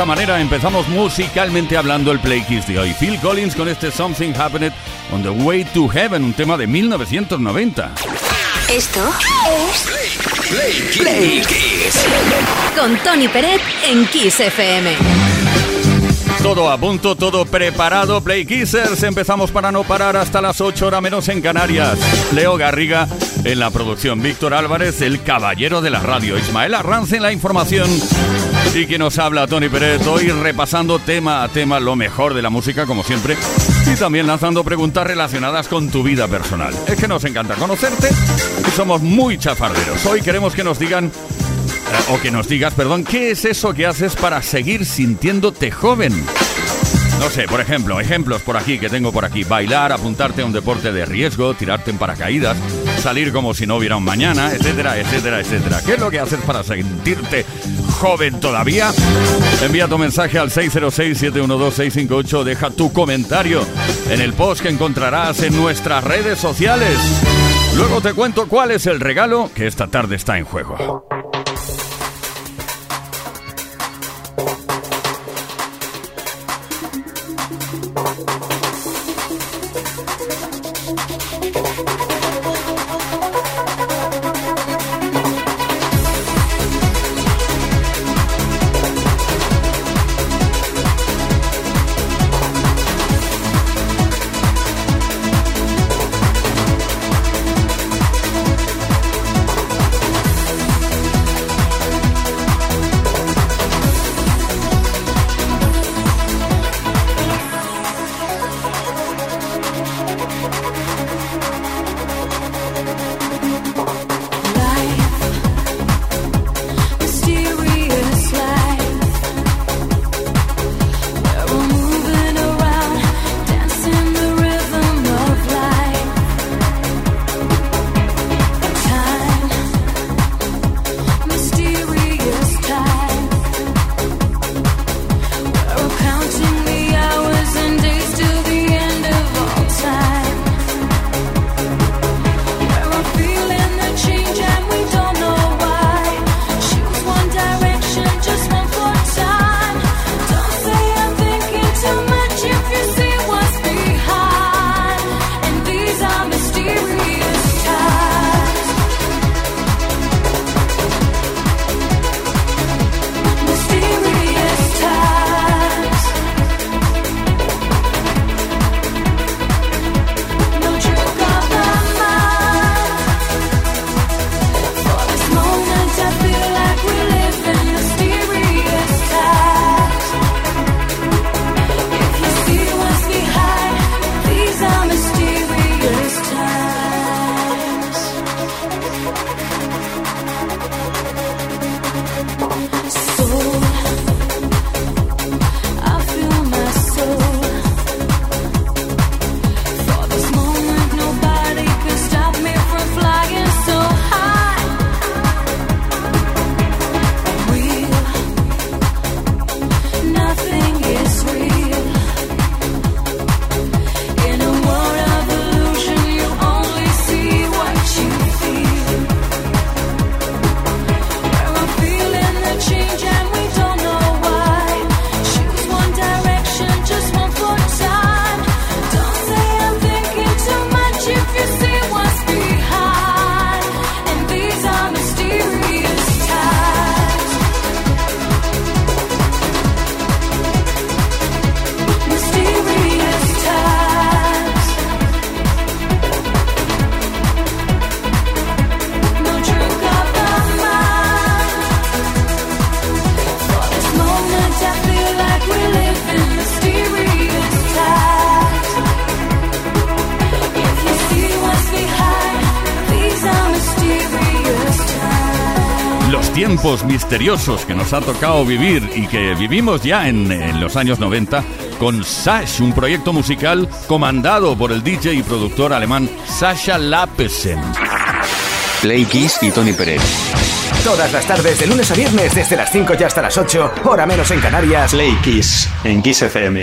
Esta manera empezamos musicalmente hablando el Play Kiss de hoy. Phil Collins con este Something Happened on the Way to Heaven, un tema de 1990. Esto es Play, Play, Kiss. Con Tony Peret en Kiss FM. Todo a punto, todo preparado. Play Kissers. Empezamos para no parar hasta las 8 horas menos en Canarias. Leo Garriga en la producción. Víctor Álvarez, el caballero de la radio. Ismael Arranz en la información. Y que nos habla Tony Pérez hoy repasando tema a tema lo mejor de la música, como siempre. Y también lanzando preguntas relacionadas con tu vida personal. Es que nos encanta conocerte y somos muy chafarderos. Hoy queremos que nos digan o que nos digas, perdón, ¿qué es eso que haces para seguir sintiéndote joven? No sé, por ejemplo, ejemplos por aquí que tengo por aquí. Bailar, apuntarte a un deporte de riesgo, tirarte en paracaídas, salir como si no hubiera un mañana, etcétera, etcétera, etcétera. ¿Qué es lo que haces para sentirte joven todavía? Envía tu mensaje al 606-712-658. Deja tu comentario en el post que encontrarás en nuestras redes sociales. Luego te cuento cuál es el regalo que esta tarde está en juego. Tiempos misteriosos que nos ha tocado vivir y que vivimos ya en, los años 90 con Sash, un proyecto musical comandado por el DJ y productor alemán Sasha Lapesen. Play Kiss y Tony Pérez. Todas las tardes, de lunes a viernes, desde las 5 y hasta las 8, hora menos en Canarias. Play Kiss, en Kiss FM.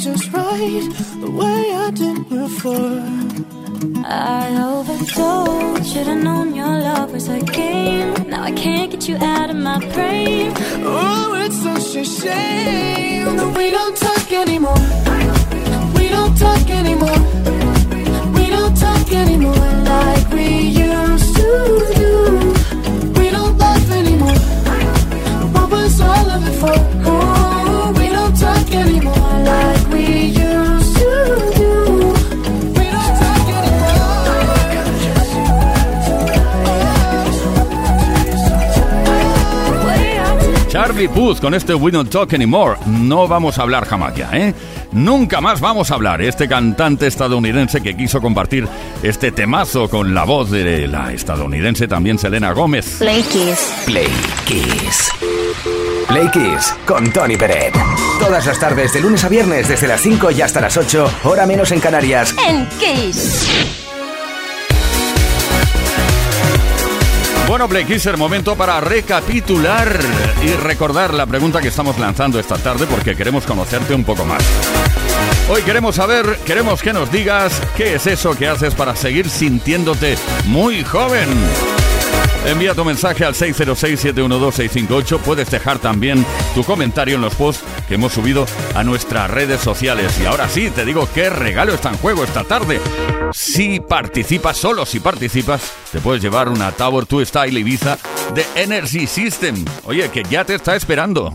just right the way I did before. I overdosed, should've known your love was a game. Now I can't get you out of my brain. Oh, it's such a shame that we don't talk anymore. We don't talk anymore. We don't talk anymore. Con este We Don't Talk Anymore. No vamos a hablar jamás ya, ¿eh? Nunca más vamos a hablar. Este cantante estadounidense que quiso compartir este temazo con la voz de la estadounidense también Selena Gómez. Play Kiss. Play Kiss. Play Kiss con Tony Peret. Todas las tardes, de lunes a viernes, desde las 5 y hasta las 8, hora menos en Canarias. En Kiss. Bueno, Play Kisser, momento para recapitular y recordar la pregunta que estamos lanzando esta tarde porque queremos conocerte un poco más. Hoy queremos saber, queremos que nos digas qué es eso que haces para seguir sintiéndote muy joven. Envía tu mensaje al 606-712-658. Puedes dejar también tu comentario en los posts que hemos subido a nuestras redes sociales. Y ahora sí, te digo qué regalo está en juego esta tarde. Si participas, solo si participas, te puedes llevar una Tower 2 Style Ibiza de Energy System. Oye, que ya te está esperando.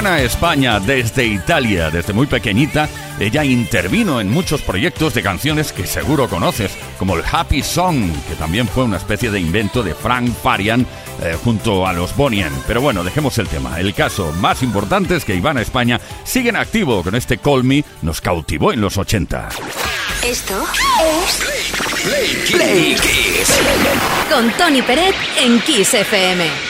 Ivana España desde Italia, desde muy pequeñita, ella intervino en muchos proyectos de canciones que seguro conoces, como el Happy Song, que también fue una especie de invento de Frank Farian eh, junto a los Bonien. Pero bueno, dejemos el tema. El caso más importante es que Ivana España sigue en activo con este Call Me, nos cautivó en los 80. Esto es Play, Play Kiss. Con Tony Peret en Kiss FM.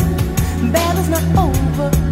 battle's not over.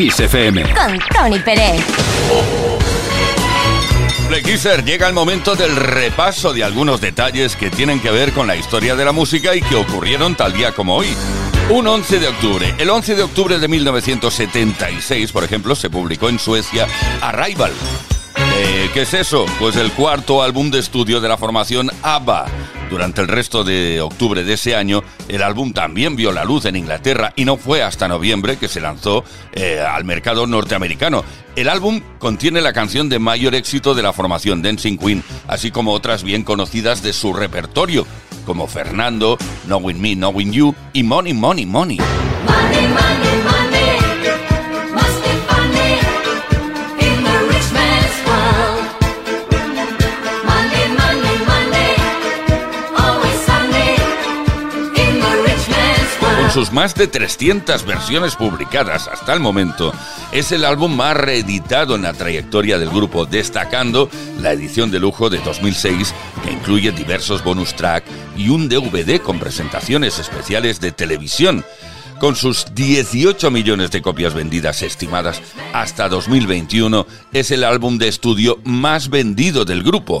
Kiss FM. Con Tony Pérez. Kisser, llega el momento del repaso de algunos detalles que tienen que ver con la historia de la música y que ocurrieron tal día como hoy. Un 11 de octubre. El 11 de octubre de 1976, por ejemplo, se publicó en Suecia Arrival. Eh, ¿Qué es eso? Pues el cuarto álbum de estudio de la formación ABBA Durante el resto de octubre de ese año, el álbum también vio la luz en Inglaterra y no fue hasta noviembre que se lanzó eh, al mercado norteamericano. El álbum contiene la canción de mayor éxito de la formación Dancing Queen, así como otras bien conocidas de su repertorio, como Fernando, Knowing Me, Knowing You y Money, Money, Money. money, money, money. sus más de 300 versiones publicadas hasta el momento, es el álbum más reeditado en la trayectoria del grupo, destacando la edición de lujo de 2006, que incluye diversos bonus track y un DVD con presentaciones especiales de televisión. Con sus 18 millones de copias vendidas estimadas hasta 2021, es el álbum de estudio más vendido del grupo.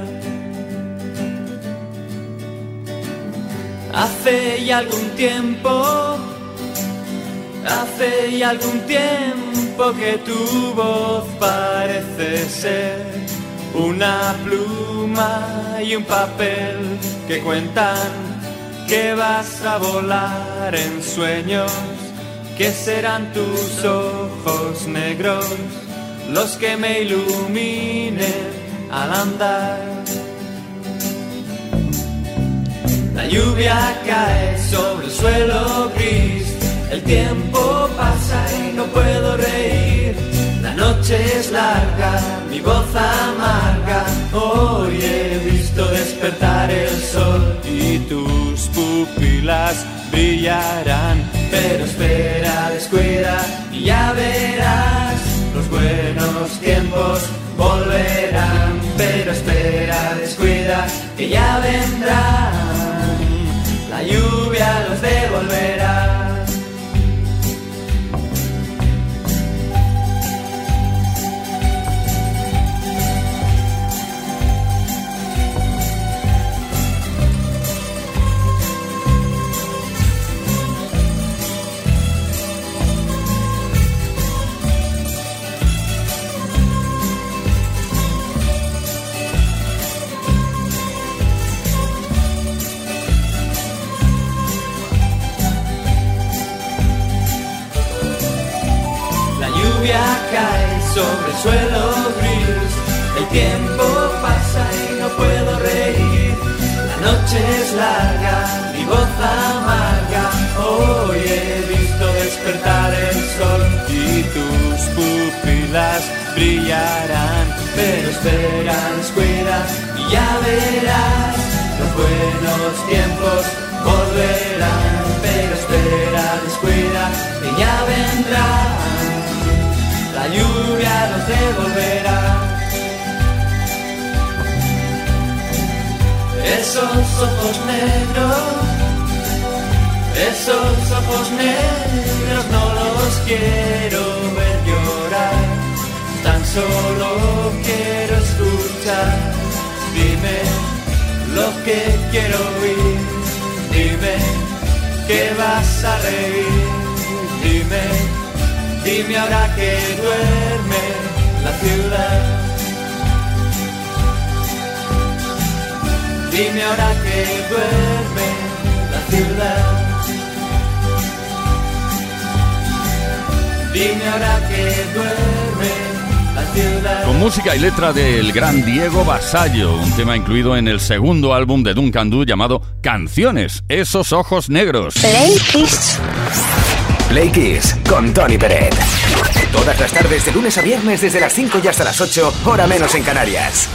Hace ya algún tiempo, hace ya algún tiempo que tu voz parece ser una pluma y un papel que cuentan que vas a volar en sueños, que serán tus ojos negros los que me iluminen al andar. Lluvia cae sobre el suelo gris, el tiempo pasa y no puedo reír. La noche es larga, mi voz amarga, hoy he visto despertar el sol y tus pupilas brillarán. Pero espera, descuida y ya verás, los buenos tiempos volverán. Pero espera, descuida que ya vendrán la lluvia los devolverá. Pero espera, descuida y ya verás. Los buenos tiempos volverán. Pero espera, descuida y ya vendrán la lluvia nos devolverá. Esos ojos negros, esos ojos negros no los quiero ver llorar, solo quiero escuchar. Dime lo que quiero oír, dime que vas a reír, dime Dime ahora que duerme la ciudad. Dime ahora que duerme la ciudad. Dime ahora que duerme. Con música y letra del gran Diego Basallo, un tema incluido en el segundo álbum de Duncan Du llamado Canciones, esos ojos negros. Play Kiss con Tony Peret. Todas las tardes de lunes a viernes desde las 5 y hasta las 8, hora menos en Canarias.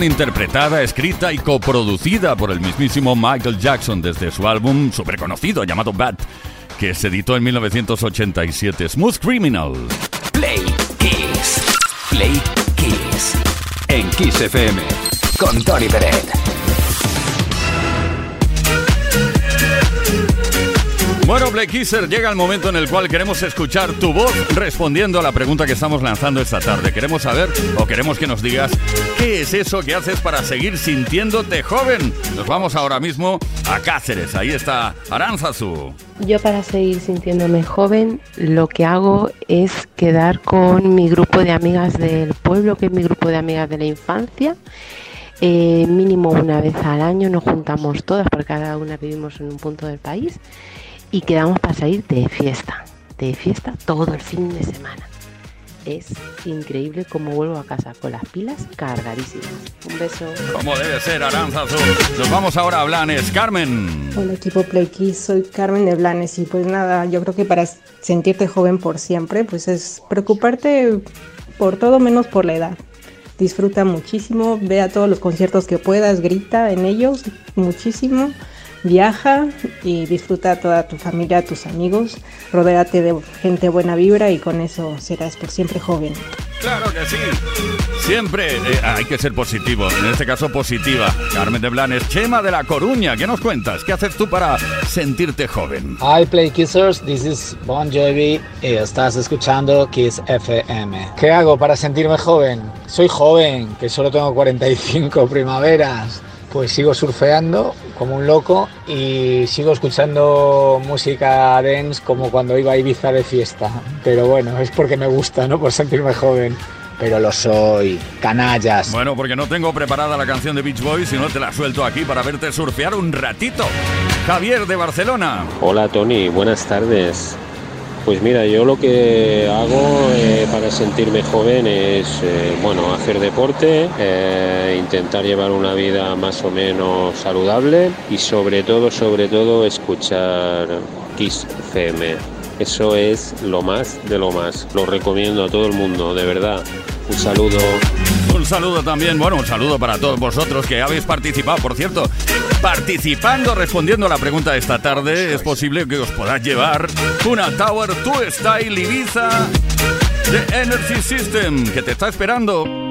Interpretada, escrita y coproducida por el mismísimo Michael Jackson desde su álbum súper conocido llamado Bad, que se editó en 1987, Smooth Criminal. Play Kiss. Play Kiss. En Kiss FM. Con Tony Peret. Bueno, Black Kisser, llega el momento en el cual queremos escuchar tu voz respondiendo a la pregunta que estamos lanzando esta tarde. Queremos saber o queremos que nos digas qué es eso que haces para seguir sintiéndote joven. Nos vamos ahora mismo a Cáceres. Ahí está Aranzazu. Yo para seguir sintiéndome joven, lo que hago es quedar con mi grupo de amigas del pueblo, que es mi grupo de amigas de la infancia. Eh, mínimo una vez al año nos juntamos todas, porque cada una vivimos en un punto del país y quedamos para salir de fiesta, de fiesta todo el fin de semana. Es increíble cómo vuelvo a casa con las pilas cargadísimas. Un beso. Como debe ser, Aranzazu. Nos vamos ahora a Blanes. Carmen. Hola equipo Play soy Carmen de Blanes y pues nada, yo creo que para sentirte joven por siempre, pues es preocuparte por todo menos por la edad. Disfruta muchísimo, ve a todos los conciertos que puedas, grita en ellos muchísimo Viaja y disfruta a toda tu familia, tus amigos, rodéate de gente buena vibra y con eso serás por siempre joven. Claro que sí. Siempre eh, hay que ser positivo, en este caso positiva. Carmen de Blanes, Chema de la Coruña, ¿qué nos cuentas? ¿Qué haces tú para sentirte joven? Hi Play Kissers, this is Bon Jovi y estás escuchando Kiss FM. ¿Qué hago para sentirme joven? Soy joven, que solo tengo 45 primaveras pues sigo surfeando como un loco y sigo escuchando música dance como cuando iba a Ibiza de fiesta. Pero bueno, es porque me gusta, ¿no? Por sentirme joven. Pero lo soy, canallas. Bueno, porque no tengo preparada la canción de Beach Boys, sino te la suelto aquí para verte surfear un ratito. Javier de Barcelona. Hola Tony, buenas tardes. Pues mira, yo lo que hago eh, para sentirme joven es, eh, bueno, hacer deporte, eh, intentar llevar una vida más o menos saludable y sobre todo, sobre todo, escuchar Kiss FM. Eso es lo más de lo más. Lo recomiendo a todo el mundo, de verdad. Un saludo. Un saludo también, bueno, un saludo para todos vosotros que habéis participado, por cierto. Participando, respondiendo a la pregunta de esta tarde, es posible que os podáis llevar una Tower Tu Style Ibiza de Energy System que te está esperando.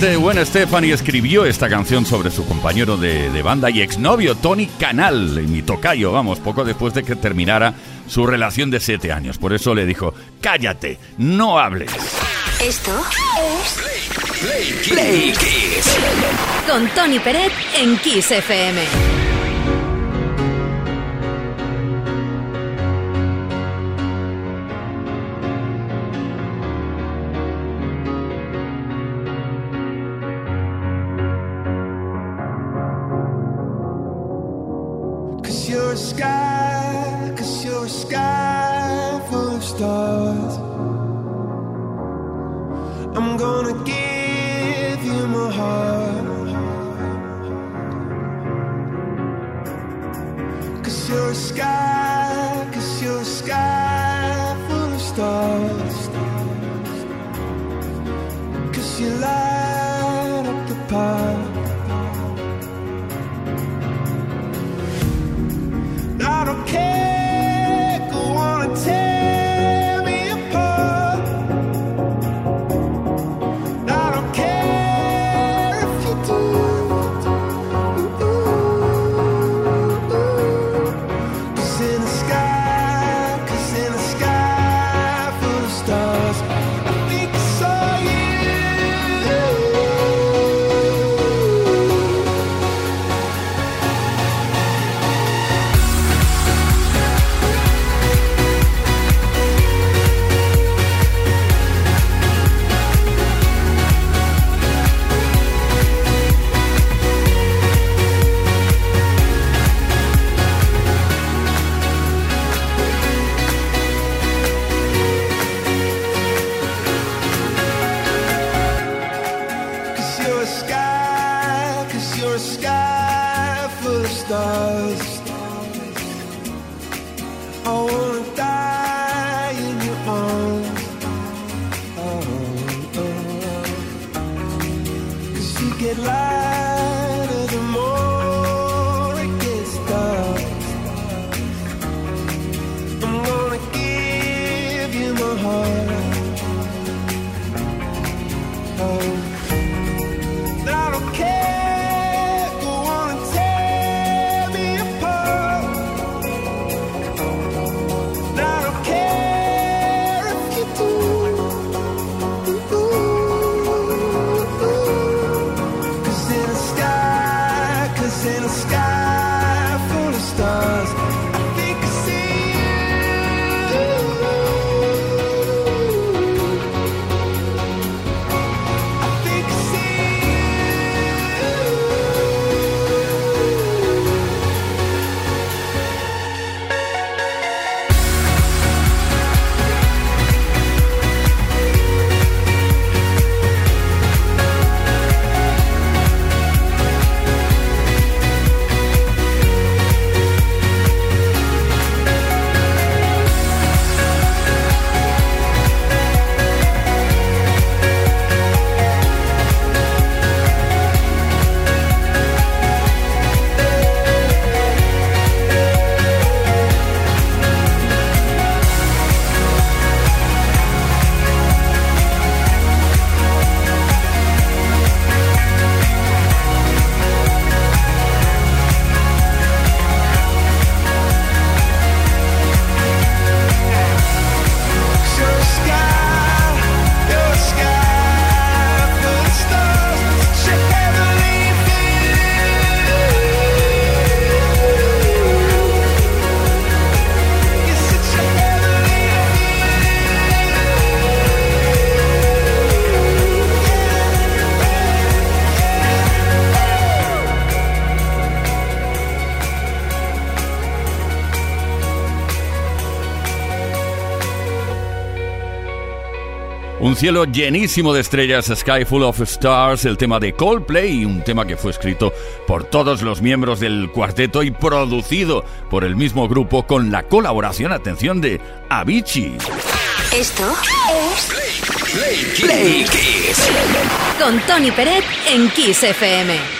Cantante Gwen Stefani escribió esta canción sobre su compañero de, banda y exnovio Tony Canal, mi tocayo, vamos, poco después de que terminara su relación de siete años. Por eso le dijo, cállate, no hables. Esto es Play, Kiss. Con Tony Peret en Kiss FM. stars. Cielo llenísimo de estrellas, Sky Full of Stars, el tema de Coldplay, un tema que fue escrito por todos los miembros del cuarteto y producido por el mismo grupo con la colaboración, atención, de Avicii. Esto es Play, Kiss. Con Tony Peret en Kiss FM.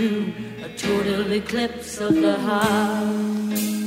Turn around. eclipse of the heart.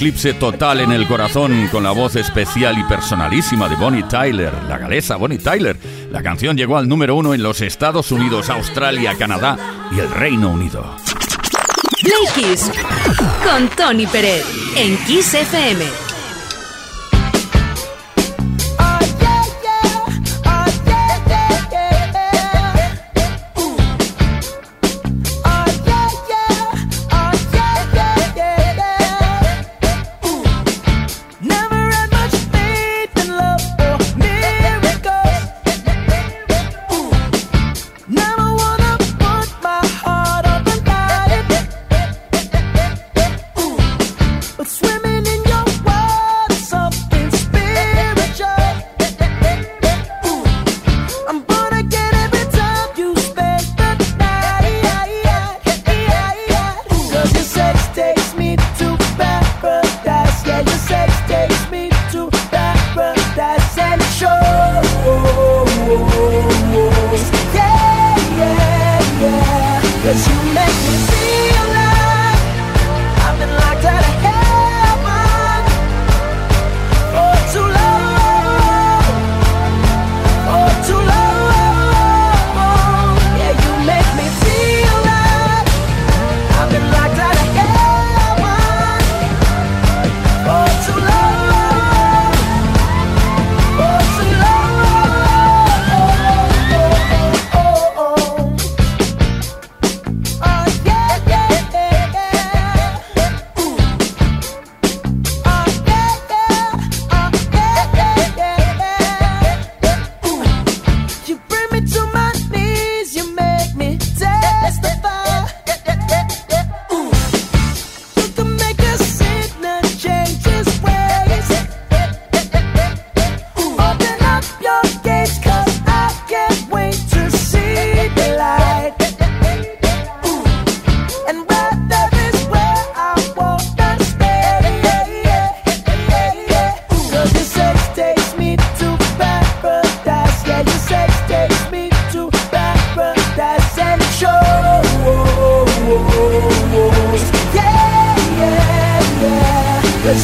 Eclipse total en el corazón con la voz especial y personalísima de Bonnie Tyler, la galesa Bonnie Tyler. La canción llegó al número uno en los Estados Unidos, Australia, Canadá y el Reino Unido. Con Pérez en Kiss FM.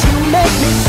you make me